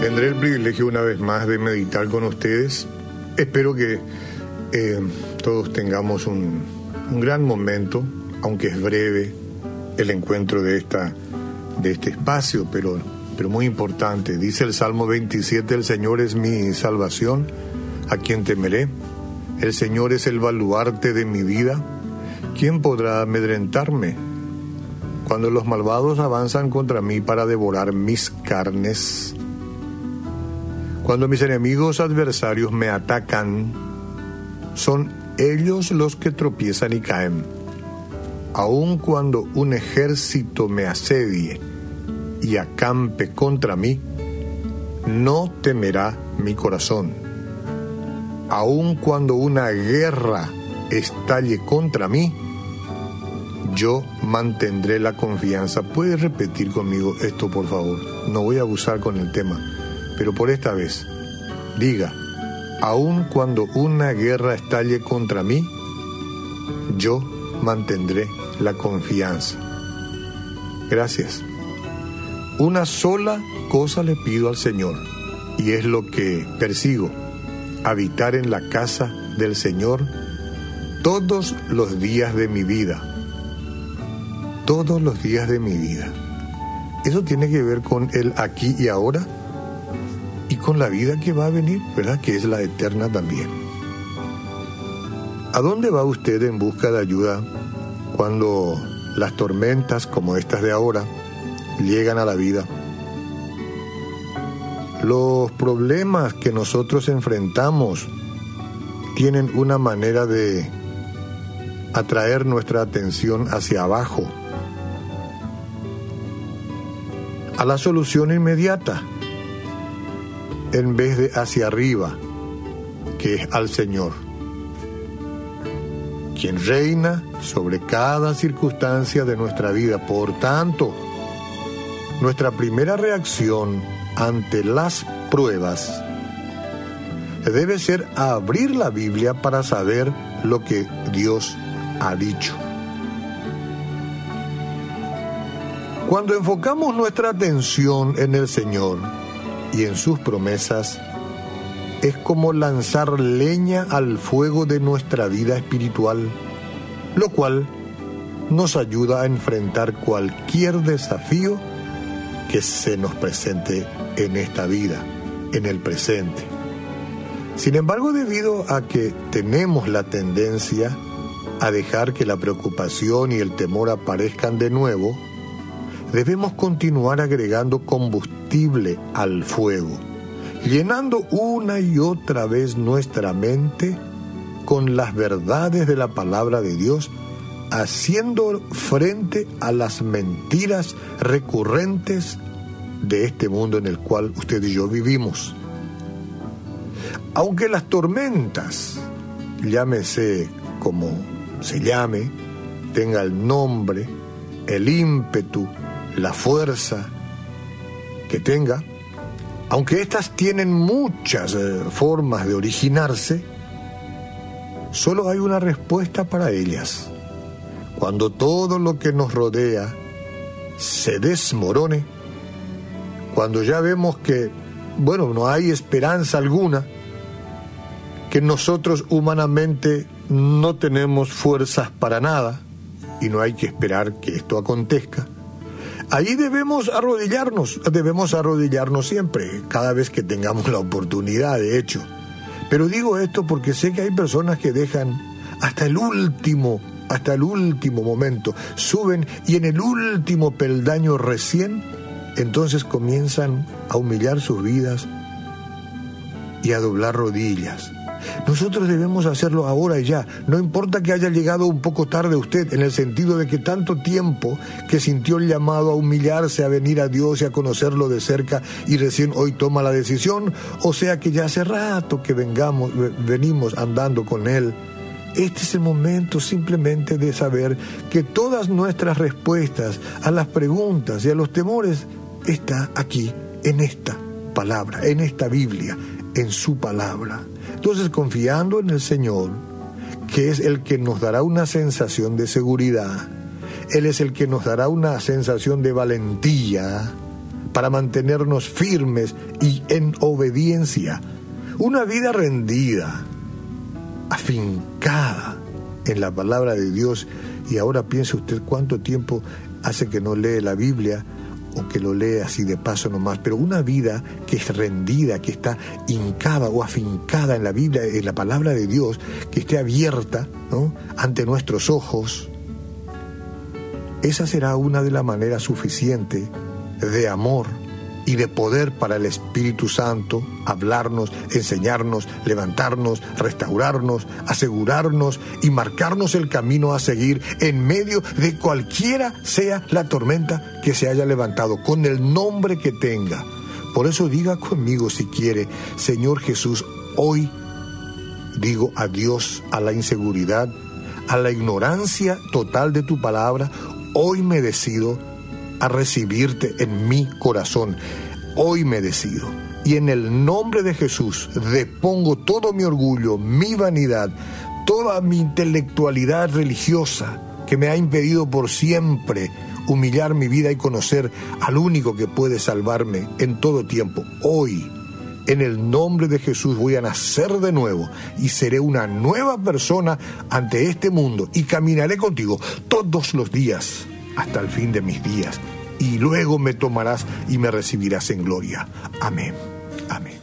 Tendré el privilegio una vez más de meditar con ustedes. Espero que eh, todos tengamos un, un, gran momento, aunque es breve el encuentro de, esta, de este espacio, pero, pero muy importante. Dice el Salmo 27, el Señor es mi salvación, a quien temeré. El Señor es el baluarte de mi vida. ¿Quién podrá amedrentarme? Cuando los malvados avanzan contra mí para devorar mis carnes, cuando mis enemigos adversarios me atacan, son ellos los que tropiezan y caen. Aun cuando un ejército me asedie y acampe contra mí, no temerá mi corazón. Aun cuando una guerra estalle contra mí, yo mantendré la confianza. ¿Puedes repetir conmigo esto, por favor? No voy a abusar con el tema pero por esta vez, diga, aun cuando una guerra estalle contra mí, yo mantendré la confianza. Gracias. Una sola cosa le pido al Señor, y es lo que persigo, habitar en la casa del Señor todos los días de mi vida. Todos los días de mi vida. Eso tiene que ver con el aquí y ahora con la vida que va a venir, ¿verdad? Que es la eterna también. ¿A dónde va usted en busca de ayuda cuando las tormentas como estas de ahora llegan a la vida? Los problemas que nosotros enfrentamos tienen una manera de atraer nuestra atención hacia abajo, a la solución inmediata en vez de hacia arriba, que es al Señor, quien reina sobre cada circunstancia de nuestra vida. Por tanto, nuestra primera reacción ante las pruebas debe ser abrir la Biblia para saber lo que Dios ha dicho. Cuando enfocamos nuestra atención en el Señor, y en sus promesas es como lanzar leña al fuego de nuestra vida espiritual, lo cual nos ayuda a enfrentar cualquier desafío que se nos presente en esta vida, en el presente. Sin embargo, debido a que tenemos la tendencia a dejar que la preocupación y el temor aparezcan de nuevo, debemos continuar agregando combustible al fuego, llenando una y otra vez nuestra mente con las verdades de la palabra de Dios, haciendo frente a las mentiras recurrentes de este mundo en el cual usted y yo vivimos. Aunque las tormentas, llámese como se llame, tenga el nombre, el ímpetu, la fuerza que tenga, aunque éstas tienen muchas eh, formas de originarse, solo hay una respuesta para ellas. Cuando todo lo que nos rodea se desmorone, cuando ya vemos que, bueno, no hay esperanza alguna, que nosotros humanamente no tenemos fuerzas para nada y no hay que esperar que esto acontezca, Ahí debemos arrodillarnos, debemos arrodillarnos siempre, cada vez que tengamos la oportunidad, de hecho. Pero digo esto porque sé que hay personas que dejan hasta el último, hasta el último momento, suben y en el último peldaño recién, entonces comienzan a humillar sus vidas y a doblar rodillas nosotros debemos hacerlo ahora y ya. No importa que haya llegado un poco tarde usted, en el sentido de que tanto tiempo que sintió el llamado a humillarse, a venir a Dios y a conocerlo de cerca y recién hoy toma la decisión, o sea que ya hace rato que vengamos, venimos andando con Él. Este es el momento simplemente de saber que todas nuestras respuestas a las preguntas y a los temores está aquí, en esta palabra, en esta Biblia, en su palabra. Entonces, confiando en el Señor, que es el que nos dará una sensación de seguridad, Él es el que nos dará una sensación de valentía para mantenernos firmes y en obediencia. Una vida rendida, afincada en la palabra de Dios. Y ahora piense usted cuánto tiempo hace que no lee la Biblia o que lo lee así de paso nomás, pero una vida que es rendida, que está hincada o afincada en la Biblia, en la palabra de Dios, que esté abierta ¿no? ante nuestros ojos, esa será una de las maneras suficientes de amor y de poder para el Espíritu Santo hablarnos, enseñarnos, levantarnos, restaurarnos, asegurarnos y marcarnos el camino a seguir en medio de cualquiera sea la tormenta que se haya levantado, con el nombre que tenga. Por eso diga conmigo si quiere, Señor Jesús, hoy digo adiós a la inseguridad, a la ignorancia total de tu palabra, hoy me decido a recibirte en mi corazón. Hoy me decido. Y en el nombre de Jesús depongo todo mi orgullo, mi vanidad, toda mi intelectualidad religiosa que me ha impedido por siempre humillar mi vida y conocer al único que puede salvarme en todo tiempo. Hoy, en el nombre de Jesús, voy a nacer de nuevo y seré una nueva persona ante este mundo y caminaré contigo todos los días hasta el fin de mis días y luego me tomarás y me recibirás en gloria. Amén. Amén.